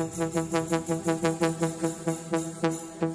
Thank you.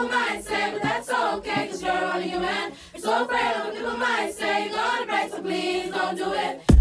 People might say, but that's okay, cause you're only human. You're so afraid of what people might say, you're gonna break, so please don't do it.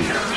Ranger!